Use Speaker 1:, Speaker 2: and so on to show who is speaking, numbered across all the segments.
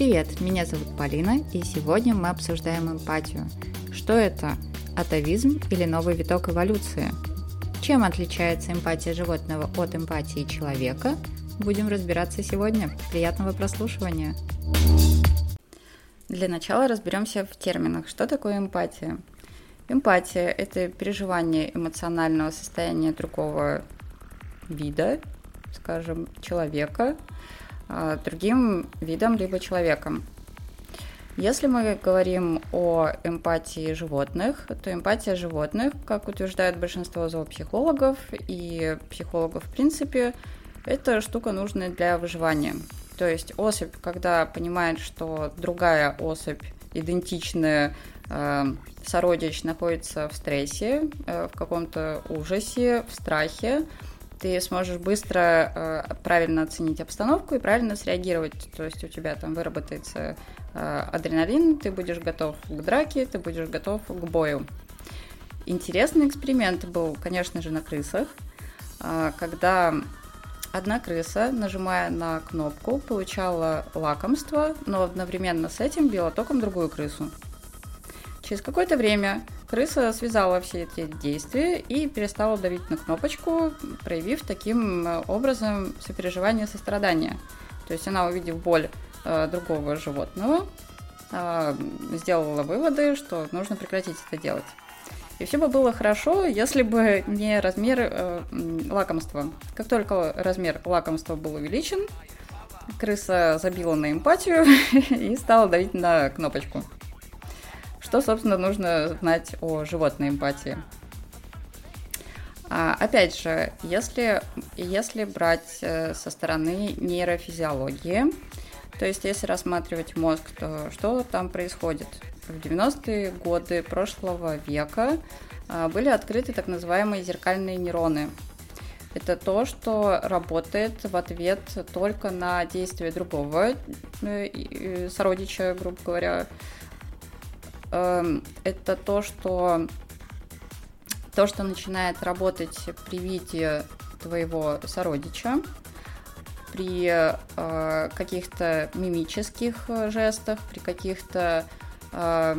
Speaker 1: Привет, меня зовут Полина, и сегодня мы обсуждаем эмпатию. Что это? Атовизм или новый виток эволюции? Чем отличается эмпатия животного от эмпатии человека? Будем разбираться сегодня. Приятного прослушивания! Для начала разберемся в терминах. Что такое эмпатия? Эмпатия – это переживание эмоционального состояния другого вида, скажем, человека, другим видом либо человеком. Если мы говорим о эмпатии животных, то эмпатия животных, как утверждает большинство зоопсихологов и психологов в принципе, это штука нужная для выживания. То есть особь, когда понимает, что другая особь идентичная э, сородич находится в стрессе, э, в каком-то ужасе, в страхе, ты сможешь быстро э, правильно оценить обстановку и правильно среагировать. То есть у тебя там выработается э, адреналин, ты будешь готов к драке, ты будешь готов к бою. Интересный эксперимент был, конечно же, на крысах, э, когда одна крыса, нажимая на кнопку, получала лакомство, но одновременно с этим била током другую крысу. Через какое-то время крыса связала все эти действия и перестала давить на кнопочку, проявив таким э, образом сопереживание и сострадание. То есть она, увидев боль э, другого животного, э, сделала выводы, что нужно прекратить это делать. И все бы было хорошо, если бы не размер э, лакомства. Как только размер лакомства был увеличен, крыса забила на эмпатию и стала давить на кнопочку. Что, собственно, нужно знать о животной эмпатии? А, опять же, если, если брать э, со стороны нейрофизиологии, то есть если рассматривать мозг, то что там происходит? В 90-е годы прошлого века а, были открыты так называемые зеркальные нейроны. Это то, что работает в ответ только на действие другого э, сородича, грубо говоря, это то, что то, что начинает работать при виде твоего сородича, при э, каких-то мимических э, жестах, при каких-то э,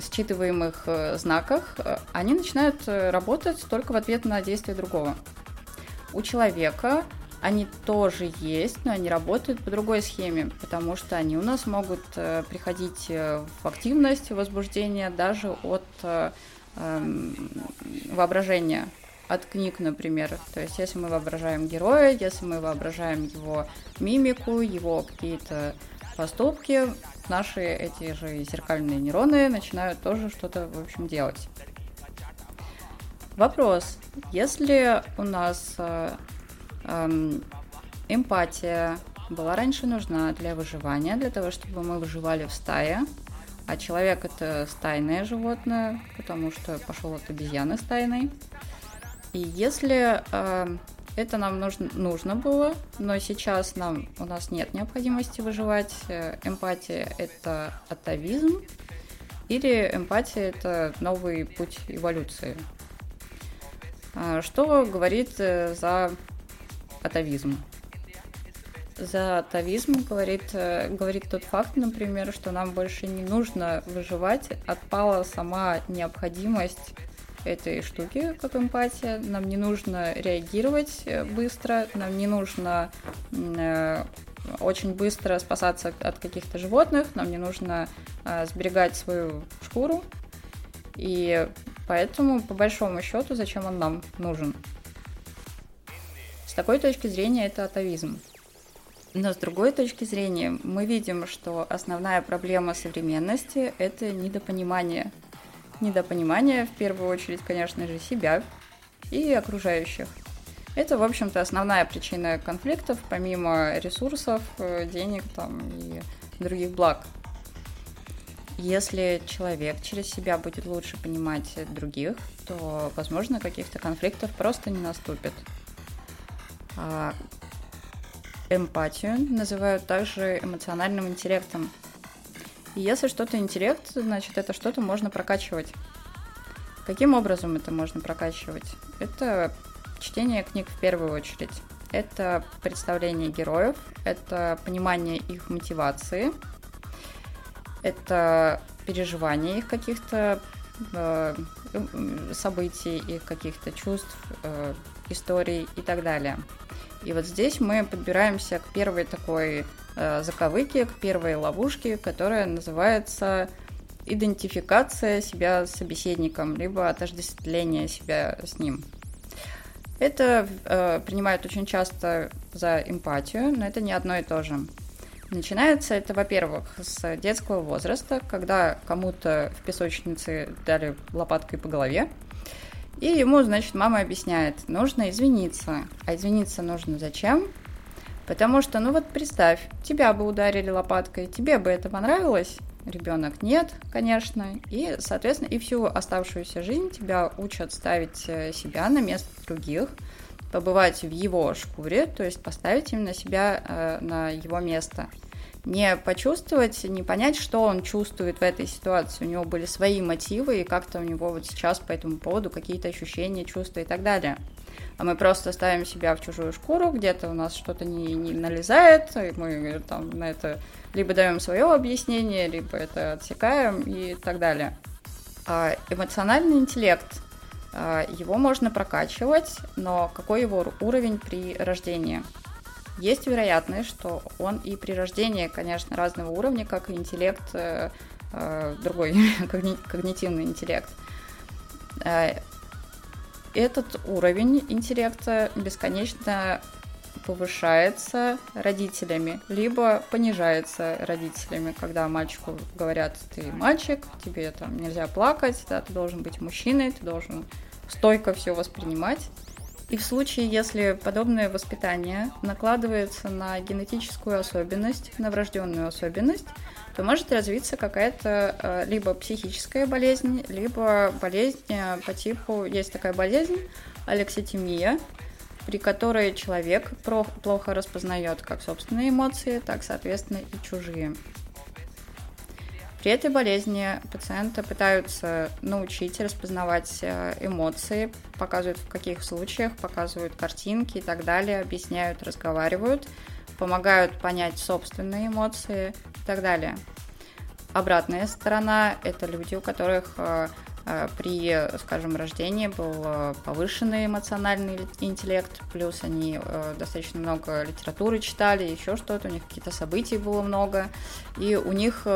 Speaker 1: считываемых э, знаках, э, они начинают работать только в ответ на действие другого. У человека они тоже есть, но они работают по другой схеме, потому что они у нас могут э, приходить э, в активность, возбуждение даже от э, эм, воображения, от книг, например. То есть, если мы воображаем героя, если мы воображаем его мимику, его какие-то поступки, наши эти же зеркальные нейроны начинают тоже что-то, в общем, делать. Вопрос. Если у нас Эм, эмпатия была раньше нужна для выживания, для того, чтобы мы выживали в стае. А человек это стайное животное, потому что пошел от обезьяны стайной. И если э, это нам нужно, нужно было, но сейчас нам у нас нет необходимости выживать, э, эмпатия это атовизм, или эмпатия это новый путь эволюции. Э, что говорит э, за атовизм. За атовизм говорит, э, говорит тот факт, например, что нам больше не нужно выживать, отпала сама необходимость этой штуки, как эмпатия. Нам не нужно реагировать э, быстро, нам не нужно э, очень быстро спасаться от каких-то животных, нам не нужно э, сберегать свою шкуру. И поэтому, по большому счету, зачем он нам нужен? Такой точки зрения это атовизм. Но с другой точки зрения мы видим, что основная проблема современности – это недопонимание. Недопонимание, в первую очередь, конечно же, себя и окружающих. Это, в общем-то, основная причина конфликтов, помимо ресурсов, э, денег там, и других благ. Если человек через себя будет лучше понимать других, то, возможно, каких-то конфликтов просто не наступит. А, эмпатию называют также эмоциональным интеллектом. И если что-то интеллект, значит это что-то можно прокачивать. Каким образом это можно прокачивать? Это чтение книг в первую очередь. это представление героев, это понимание их мотивации, это переживание их каких-то событий, их каких-то чувств, э, историй и так далее. И вот здесь мы подбираемся к первой такой э, заковыке, к первой ловушке, которая называется идентификация себя с собеседником, либо отождествление себя с ним. Это э, принимают очень часто за эмпатию, но это не одно и то же. Начинается это, во-первых, с детского возраста, когда кому-то в песочнице дали лопаткой по голове, и ему, значит, мама объясняет, нужно извиниться. А извиниться нужно зачем? Потому что, ну вот представь, тебя бы ударили лопаткой, тебе бы это понравилось? Ребенок нет, конечно. И, соответственно, и всю оставшуюся жизнь тебя учат ставить э, себя на место других, побывать в его шкуре, то есть поставить именно себя э, на его место не почувствовать, не понять, что он чувствует в этой ситуации. У него были свои мотивы, и как-то у него вот сейчас по этому поводу какие-то ощущения, чувства и так далее. А мы просто ставим себя в чужую шкуру, где-то у нас что-то не, не налезает, и мы там на это либо даем свое объяснение, либо это отсекаем и так далее. А эмоциональный интеллект, его можно прокачивать, но какой его уровень при рождении – есть вероятность, что он и при рождении, конечно, разного уровня, как и интеллект, э, э, другой когнитивный интеллект. Э, этот уровень интеллекта бесконечно повышается родителями, либо понижается родителями, когда мальчику говорят, ты мальчик, тебе там нельзя плакать, да, ты должен быть мужчиной, ты должен стойко все воспринимать. И в случае, если подобное воспитание накладывается на генетическую особенность, на врожденную особенность, то может развиться какая-то э, либо психическая болезнь, либо болезнь э, по типу, есть такая болезнь, алекситимия, при которой человек плохо распознает как собственные эмоции, так, соответственно, и чужие. При этой болезни пациента пытаются научить распознавать э, эмоции, показывают в каких случаях, показывают картинки и так далее, объясняют, разговаривают, помогают понять собственные эмоции и так далее. Обратная сторона – это люди, у которых э, при, скажем, рождении был повышенный эмоциональный интеллект, плюс они достаточно много литературы читали, еще что-то, у них какие-то событий было много, и у них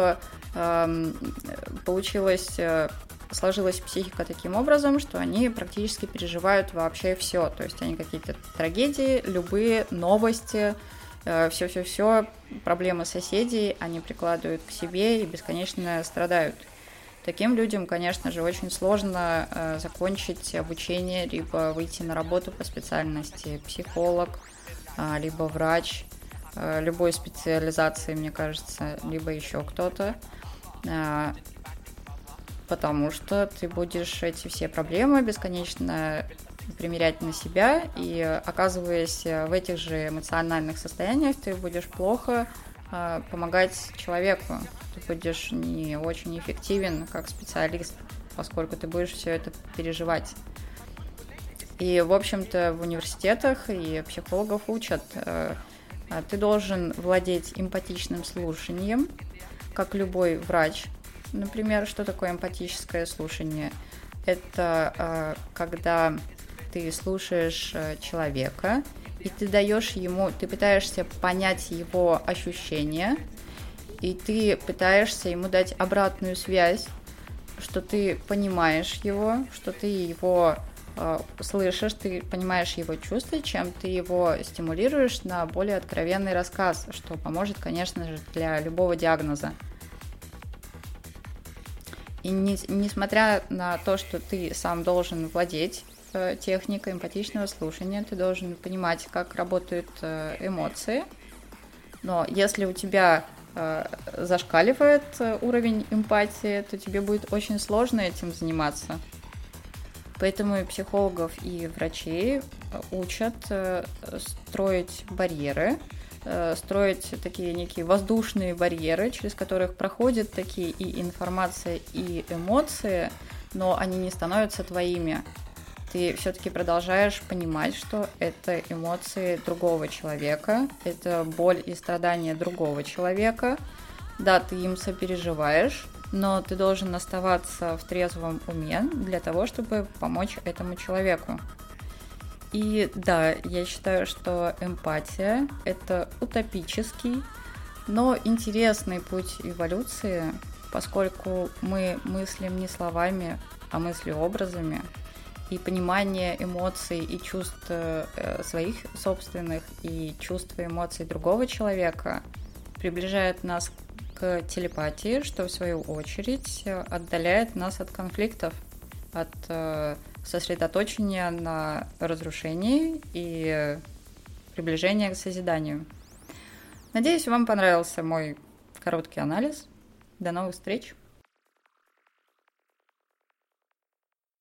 Speaker 1: получилось э, сложилась психика таким образом, что они практически переживают вообще все. То есть они какие-то трагедии, любые новости, все-все-все, э, проблемы соседей, они прикладывают к себе и бесконечно страдают. Таким людям, конечно же, очень сложно э, закончить обучение, либо выйти на работу по специальности психолог, э, либо врач, э, любой специализации, мне кажется, либо еще кто-то. А, потому что ты будешь эти все проблемы бесконечно примерять на себя, и оказываясь в этих же эмоциональных состояниях, ты будешь плохо а, помогать человеку. Ты будешь не очень эффективен как специалист, поскольку ты будешь все это переживать. И, в общем-то, в университетах и психологов учат, э, ты должен владеть эмпатичным слушанием, как любой врач. Например, что такое эмпатическое слушание? Это э, когда ты слушаешь э, человека, и ты даешь ему, ты пытаешься понять его ощущения, и ты пытаешься ему дать обратную связь, что ты понимаешь его, что ты его э, слышишь, ты понимаешь его чувства, чем ты его стимулируешь на более откровенный рассказ, что поможет, конечно же, для любого диагноза. И не, несмотря на то, что ты сам должен владеть э, техникой эмпатичного слушания, ты должен понимать, как работают э, эмоции. Но если у тебя э, зашкаливает уровень эмпатии, то тебе будет очень сложно этим заниматься. Поэтому и психологов, и врачей учат строить барьеры, строить такие некие воздушные барьеры, через которых проходят такие и информация, и эмоции, но они не становятся твоими. Ты все-таки продолжаешь понимать, что это эмоции другого человека, это боль и страдания другого человека. Да, ты им сопереживаешь, но ты должен оставаться в трезвом уме для того, чтобы помочь этому человеку. И да, я считаю, что эмпатия — это утопический, но интересный путь эволюции, поскольку мы мыслим не словами, а мыслью образами, и понимание эмоций и чувств э, своих собственных и чувств и эмоций другого человека приближает нас к телепатии, что в свою очередь отдаляет нас от конфликтов, от э, сосредоточения на разрушении и приближения к созиданию. Надеюсь, вам понравился мой короткий анализ. До новых встреч!